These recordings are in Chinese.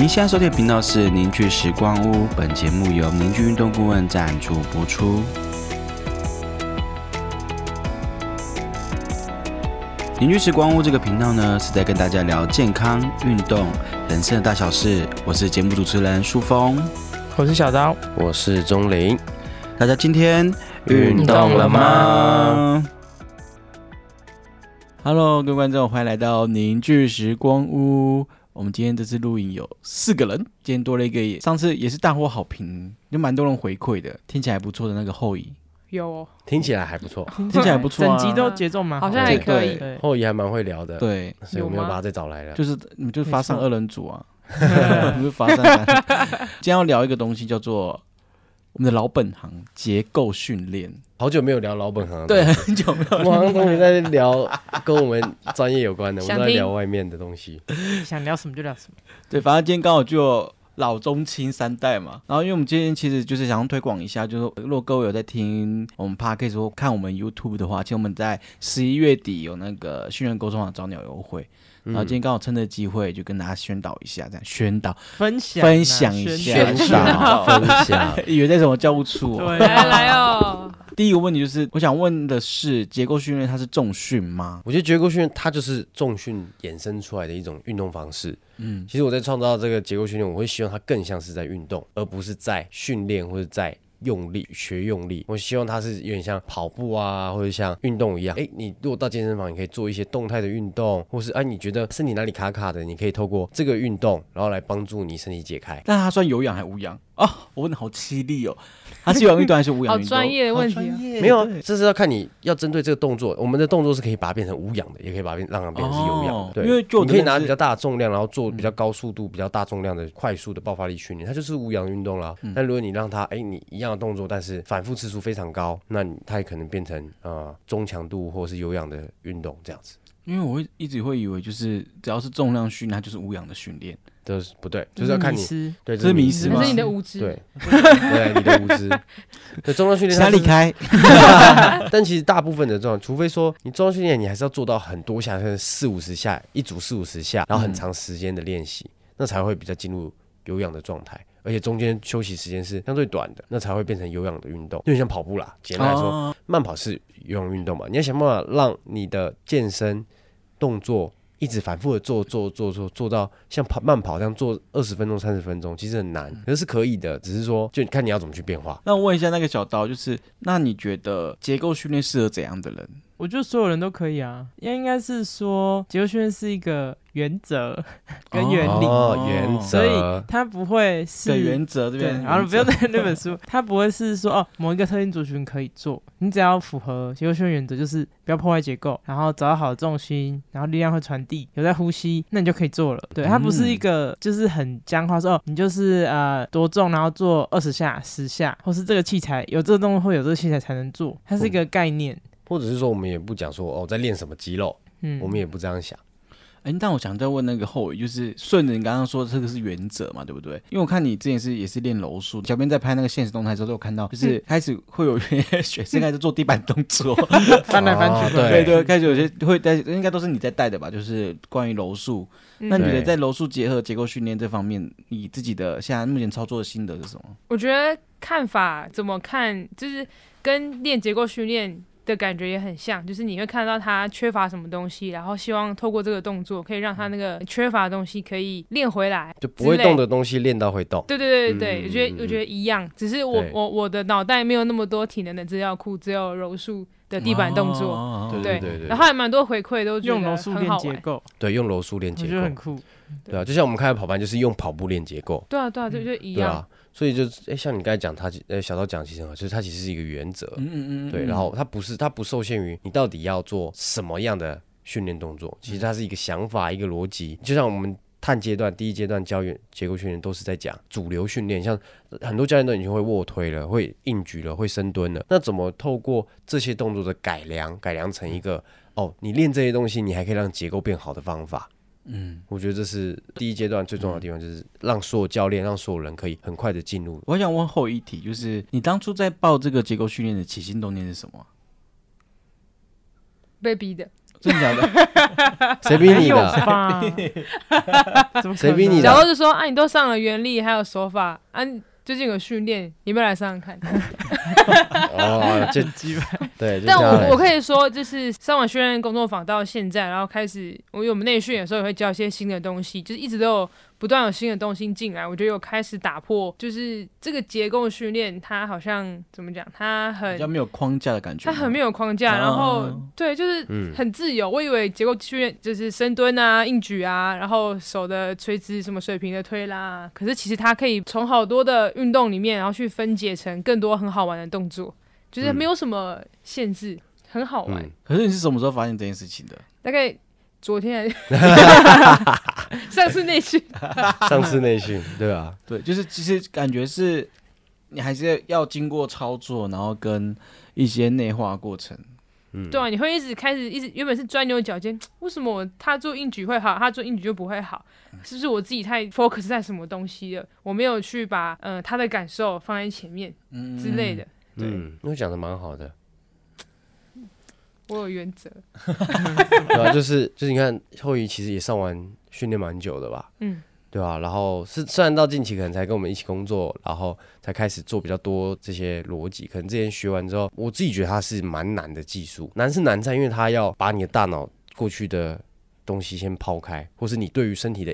您现在收听的频道是凝聚时光屋，本节目由凝聚运动顾问赞助播出。凝聚时光屋这个频道呢，是在跟大家聊健康、运动、人生的大小事。我是节目主持人舒峰，我是小刀，我是钟林。大家今天运动了吗？Hello，各位观众，欢迎来到凝聚时光屋。我们今天这次录影有四个人，今天多了一个，上次也是大获好评，有蛮多人回馈的，听起来不错的那个后裔，有。听起来还不错，听起来不错，整集都节奏蛮好像还可以，后裔还蛮会聊的，对，所以我们又把他再找来了，就是你们就发上二人组啊，不是发上，今天要聊一个东西叫做。我们的老本行结构训练，好久没有聊老本行，对，很久没有。我好像同学在聊跟我们专业有关的，我们在聊外面的东西，想聊什么就聊什么。对，反正今天刚好就老中青三代嘛。然后，因为我们今天其实就是想要推广一下，就是如果各位有在听我们 p a r k 说看我们 YouTube 的话，其实我们在十一月底有那个训练沟通网招鸟优惠。然后今天刚好趁这机会，就跟大家宣导一下，这样宣导、分享、分享一下、宣导、分享，以为在什么教务处？来来哦。第一个问题就是，我想问的是，结构训练它是重训吗？我觉得结构训练它就是重训衍生出来的一种运动方式。嗯，其实我在创造这个结构训练，我会希望它更像是在运动，而不是在训练或者在。用力学用力，我希望它是有点像跑步啊，或者像运动一样。哎，你如果到健身房，你可以做一些动态的运动，或是哎，你觉得身体哪里卡卡的，你可以透过这个运动，然后来帮助你身体解开。那它算有氧还是无氧？啊，我问的好犀利哦！它是有氧运动还是无氧 运动？好专业的问题，没有啊，这是要看你要针对这个动作。我们的动作是可以把它变成无氧的，也可以把它变让它变成是有氧。对，因为你可以拿比较大的重量，然后做比较高速度、比较大重量的快速的爆发力训练，它就是无氧运动啦。但如果你让它，哎，你一样的动作，但是反复次数非常高，那它也可能变成呃中强度或者是有氧的运动这样子。因为我会一直会以为，就是只要是重量训练，它就是无氧的训练。都是不对，就是要看你对，这是迷失吗？是你的无知，对，对，你的无知。对，重量训练哪里开？但其实大部分的重量，除非说你重量训练，你还是要做到很多下，像四五十下一组，四五十下，然后很长时间的练习，那才会比较进入有氧的状态，而且中间休息时间是相对短的，那才会变成有氧的运动。就像跑步啦，简单来说，慢跑是有氧运动嘛，你要想办法让你的健身动作。一直反复的做做做做做到像跑慢跑这样做二十分钟三十分钟，其实很难，可是是可以的，只是说就看你要怎么去变化。那我问一下那个小刀，就是那你觉得结构训练适合怎样的人？我觉得所有人都可以啊，应应该是说结构训练是一个原则 跟原理，原则，所以它不会是原则对然后不要在那本书，它不会是说哦某一个特定族群可以做，你只要符合结构训练原则，就是不要破坏结构，然后找到好的重心，然后力量会传递，有在呼吸，那你就可以做了。对，它不是一个就是很僵化，说哦你就是呃多重，然后做二十下、十下，或是这个器材有这个动作会有这个器材才能做，它是一个概念。或者是说，我们也不讲说哦，在练什么肌肉，嗯，我们也不这样想。哎，但我想再问那个后尾，就是顺着你刚刚说的这个是原则嘛，对不对？因为我看你之前是也是练柔术，小编在拍那个现实动态的时候都有看到，就是开始会有些 学生开始做地板动作，翻来翻去，对对，开始有些会带，应该都是你在带的吧？就是关于柔术，那你觉得在柔术结合结构训练这方面，你自己的现在目前操作的心得是什么？我觉得看法怎么看，就是跟练结构训练。的感觉也很像，就是你会看到他缺乏什么东西，然后希望透过这个动作可以让他那个缺乏的东西可以练回来，就不会动的东西练到会动。对对对对我觉得我觉得一样，只是我我我的脑袋没有那么多体能的资料库，只有柔术的地板动作。对对对，然后还蛮多回馈都用柔术练结构，对，用柔术练结构很酷。对啊，就像我们开始跑班就是用跑步练结构。对啊对啊，就就一样。所以就哎，像你刚才讲，他呃小刀讲其实很好，就是它其实是一个原则，嗯嗯嗯，对，然后它不是它不受限于你到底要做什么样的训练动作，其实它是一个想法一个逻辑。就像我们探阶段第一阶段教员结构训练都是在讲主流训练，像很多教练都已经会卧推了，会硬举了，会深蹲了，那怎么透过这些动作的改良，改良成一个哦，你练这些东西，你还可以让结构变好的方法。嗯，我觉得这是第一阶段最重要的地方，就是让所有教练、让所有人可以很快的进入。我想问后一题，就是你当初在报这个结构训练的起心动念是什么？被逼的。真的假的？谁逼你的？谁逼你的能然后就说啊，你都上了原力还有手法啊，最近有训练，你要不要来上上看？哦，就鸡掰对，就但我我可以说，就是上网训练工作坊到现在，然后开始，我因为我们内训有时候也会教一些新的东西，就是一直都有不断有新的东西进来。我觉得有开始打破，就是这个结构训练，它好像怎么讲，它很比较没有框架的感觉。它很没有框架，然后、哦对，就是嗯很自由。我以为结构训练就是深蹲啊、硬举啊，然后手的垂直什么水平的推拉啊，可是其实它可以从好多的运动里面，然后去分解成更多很好玩的动作，就是嗯没有什么限制，很好玩。嗯可是你是什么时候发现这件事情的？大概昨天还 上次内训，上次内训，对啊？对，就是其实感觉是你还是要经过操作，然后跟一些内化过程。嗯，对啊，你会一直开始一直原本是钻牛角尖，为什么我他做硬举会好，他做硬举就不会好？是不是我自己太 focus 在什么东西了？我没有去把呃他的感受放在前面嗯之类的。嗯，因为讲的蛮好的，我有原则，对吧？就是就是，你看后羿其实也上完训练蛮久的吧？嗯，对啊？然后是虽然到近期可能才跟我们一起工作，然后才开始做比较多这些逻辑，可能之前学完之后，我自己觉得它是蛮难的技术，难是难在因为它要把你的大脑过去的东西先抛开，或是你对于身体的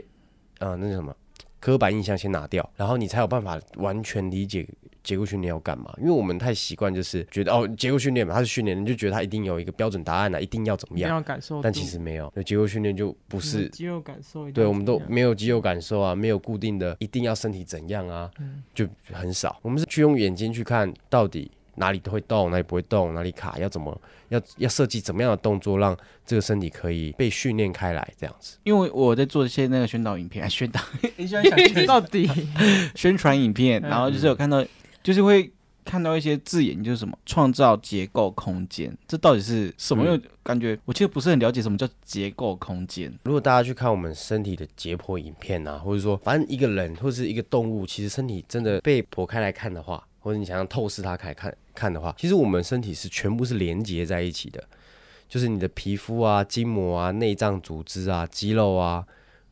啊那叫什么刻板印象先拿掉，然后你才有办法完全理解结构训练要干嘛。因为我们太习惯就是觉得哦结构训练嘛，它是训练，你就觉得它一定有一个标准答案啊，一定要怎么样，要感受，但其实没有，那结构训练就不是肌肉感受对，我们都没有肌肉感受啊，没有固定的一定要身体怎样啊，就很少。我们是去用眼睛去看到底哪里都会动，哪里不会动，哪里卡，要怎么要要设计怎么样的动作，让这个身体可以被训练开来，这样子。因为我在做一些那个宣导影片，哎，宣导，你喜欢想宣到底宣传影片，嗯然后就是有看到，就是会看到一些字眼，就是什么创造结构空间，这到底是什么？嗯因为感觉我其实不是很了解什么叫结构空间。如果大家去看我们身体的解剖影片啊，或者说反正一个人或是一个动物，其实身体真的被剖开来看的话，或者你想要透视它开看看的话，其实我们身体是全部是连接在一起的，就是你的皮肤啊、筋膜啊、内脏组织啊、肌肉啊，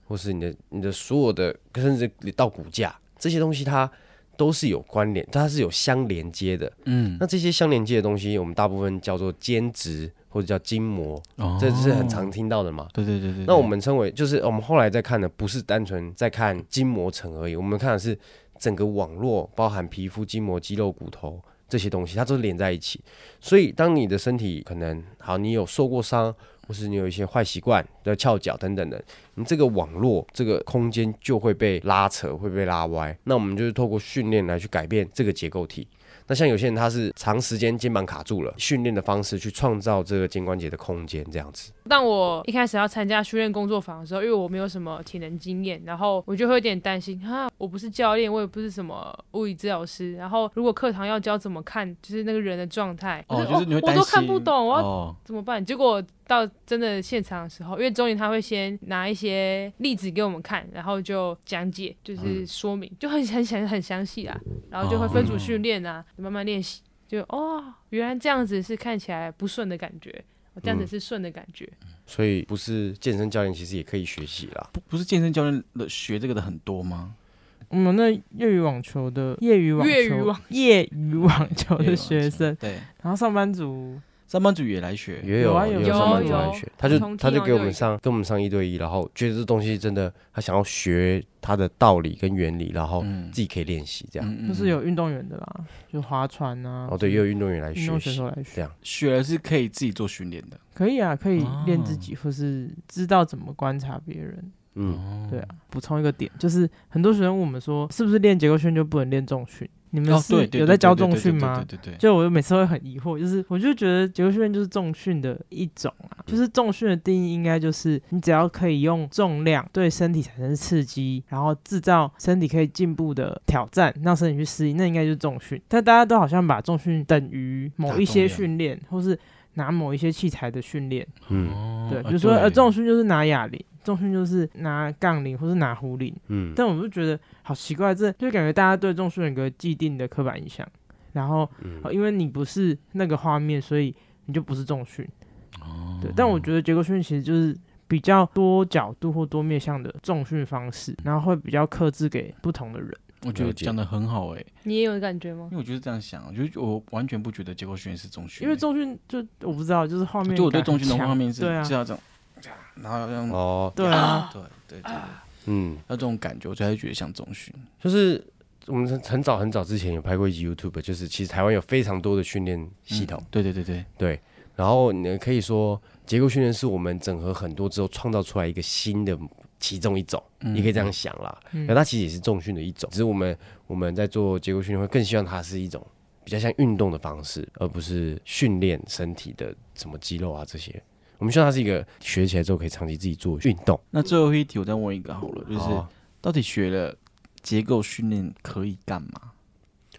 或是你的你的所有的，甚至到骨架这些东西，它都是有关联，它是有相连接的。嗯，那这些相连接的东西，我们大部分叫做间质或者叫筋膜，哦这是很常听到的嘛。对对对对。那我们称为，就是我们后来在看的，不是单纯在看筋膜层而已，我们看的是整个网络，包含皮肤、筋膜、肌肉、骨头这些东西，它都连在一起。所以，当你的身体可能好，你有受过伤，或是你有一些坏习惯的翘脚等等的，你这个网络、这个空间就会被拉扯，会被拉歪。那我们就是透过训练来去改变这个结构体。那像有些人他是长时间肩膀卡住了，训练的方式去创造这个肩关节的空间，这样子。但我一开始要参加训练工作坊的时候，因为我没有什么体能经验，然后我就会有点担心哈，我不是教练，我也不是什么物理治疗师，然后如果课堂要教怎么看，就是那个人的状态，哦，我就是你会担心，我都看不懂，我要哦，怎么办？结果到真的现场的时候，因为中年他会先拿一些例子给我们看，然后就讲解，就是说明，就很很详很详细啦，然后就会分组训练啊，慢慢练习，就哦，原来这样子是看起来不顺的感觉，哦这样子是顺的感觉。所以不是健身教练其实也可以学习啦。不不是健身教练的学这个的很多吗？我们那业余网球的业余网球业余网业余 网球的学生，对，然后上班族上班族也来学，也有有啊有也上班族有来学，他就从他就给我们上跟我们上一对一，然后觉得这东西真的他想要学他的道理跟原理，然后嗯自己可以练习这样。嗯就是有运动员的啦，就划船啊，哦，对，也有运动员来学运动选手来学，这样。学了是可以自己做训练的。可以啊，可以练自哦己，或是知道怎么观察别人。嗯，对啊，补充一个点，就是很多学生问我们说，是不是练结构训就不能练重训？你们哦，是有在教重训吗？对对对对，就我每次会很疑惑，就是我就觉得结构训练就是重训的一种啊，就是重训的定义应该就是你只要可以用重量对身体产生刺激，然后制造身体可以进步的挑战，让身体去适应，那应该就是重训。但大家都好像把重训等于某一些训练，或是拿某一些器材的训练，嗯对，哦比如说呃对重训就是拿哑铃，重训就是拿杠铃或是拿壶铃。嗯，但我就觉得好奇怪，这就感觉大家对重训有个既定的刻板印象，然后、嗯呃因为你不是那个画面，所以你就不是重训。哦对，但我觉得结构训练其实就是比较多角度或多面向的重训方式，然后会比较克制给不同的人。我觉得讲的很好哎，你也有感觉吗？因为我就是这样想，我觉得我完全不觉得结构训练是中训，因为中训就我不知道，就是画面，就我对中训的画面是对啊，是要这种，然后要哦，对啊，对对对，嗯，要这种感觉，我才会觉得像中训。就是我们很早很早之前有拍过一集 YouTube，就是其实台湾有非常多的训练系统，对对对对。对，然后你可以说结构训练是我们整合很多之后创造出来一个新的。其中一种，你可以这样想啦。那它其实也是重训的一种，只是我们我们在做结构训练会更希望它是一种比较像运动的方式，而不是训练身体的什么肌肉啊这些。我们希望它是一个学起来之后可以长期自己做运动。那最后一题我再问一个好了，就是到底学了结构训练可以干嘛？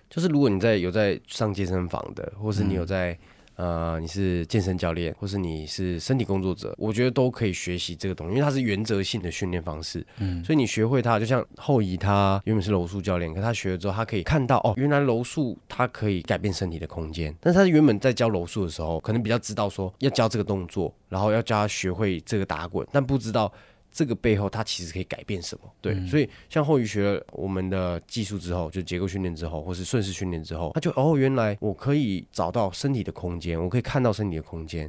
就是如果你在有在上健身房的，或是你有在。呃，你是健身教练，或是你是身体工作者，我觉得都可以学习这个东西，因为它是原则性的训练方式。嗯，所以你学会它，就像后移他原本是柔术教练，可他学了之后，他可以看到哦，原来柔术它可以改变身体的空间。但是他原本在教柔术的时候，可能比较知道说要教这个动作，然后要教他学会这个打滚，但不知道。这个背后，它其实可以改变什么？对，所以像后余学了我们的技术之后，就结构训练之后，或是顺势训练之后，他就哦，原来我可以找到身体的空间，我可以看到身体的空间。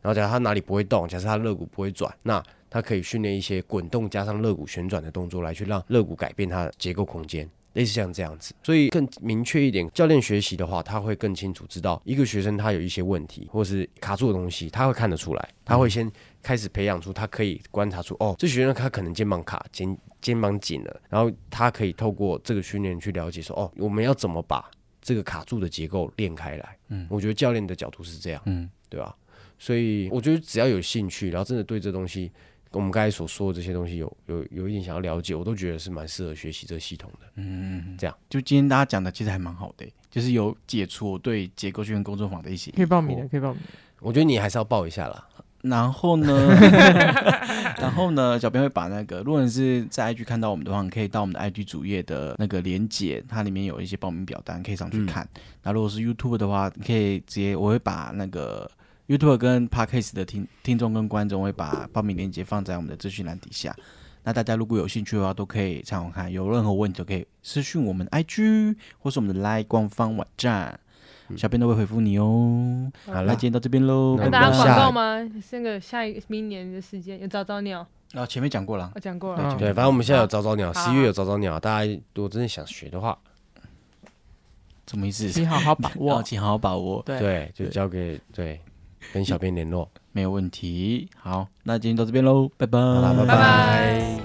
然后假如他哪里不会动，假设他肋骨不会转，那他可以训练一些滚动加上肋骨旋转的动作，来去让肋骨改变它的结构空间。类似像这样子，所以更明确一点，教练学习的话，他会更清楚知道一个学生他有一些问题，或是卡住的东西，他会看得出来，他会先开始培养出他可以观察出，哦，这学生他可能肩膀卡，肩肩膀紧了，然后他可以透过这个训练去了解说，哦，我们要怎么把这个卡住的结构练开来？嗯，我觉得教练的角度是这样，嗯，对吧？所以我觉得只要有兴趣，然后真的对这东西。我们刚才所说的这些东西，有有有一点想要了解，我都觉得是蛮适合学习这个系统的。嗯，这样就今天大家讲的其实还蛮好的，就是有解除我对结构训练工作坊的一些。可以报名的，可以报名。我觉得你还是要报一下啦。然后呢，然后呢，小编会把那个，如果你是在 IG 看到我们的话，你可以到我们的 IG 主页的那个连接，它里面有一些报名表单，可以上去看。那如果是 YouTube 的话，你可以直接，我会把那个。YouTube 跟 Podcast 的听听众跟观众会把报名链接放在我们的资讯栏底下。那大家如果有兴趣的话，都可以参考看。有任何问题都可以私讯我们 IG 或是我们的 Live 官方网站，小编都会回复你哦。好了，今天到这边喽。跟大家广告吗？那个下一明年的时间有早早鸟。啊，前面讲过了。我讲过了。对，反正我们现在有早早鸟，十一月有早早鸟。大家如果真的想学的话，什么意思？请好好把握，请好好把握。对，就交给对。跟小编联络，没有问题。好，那今天到这边喽，拜拜，拜拜。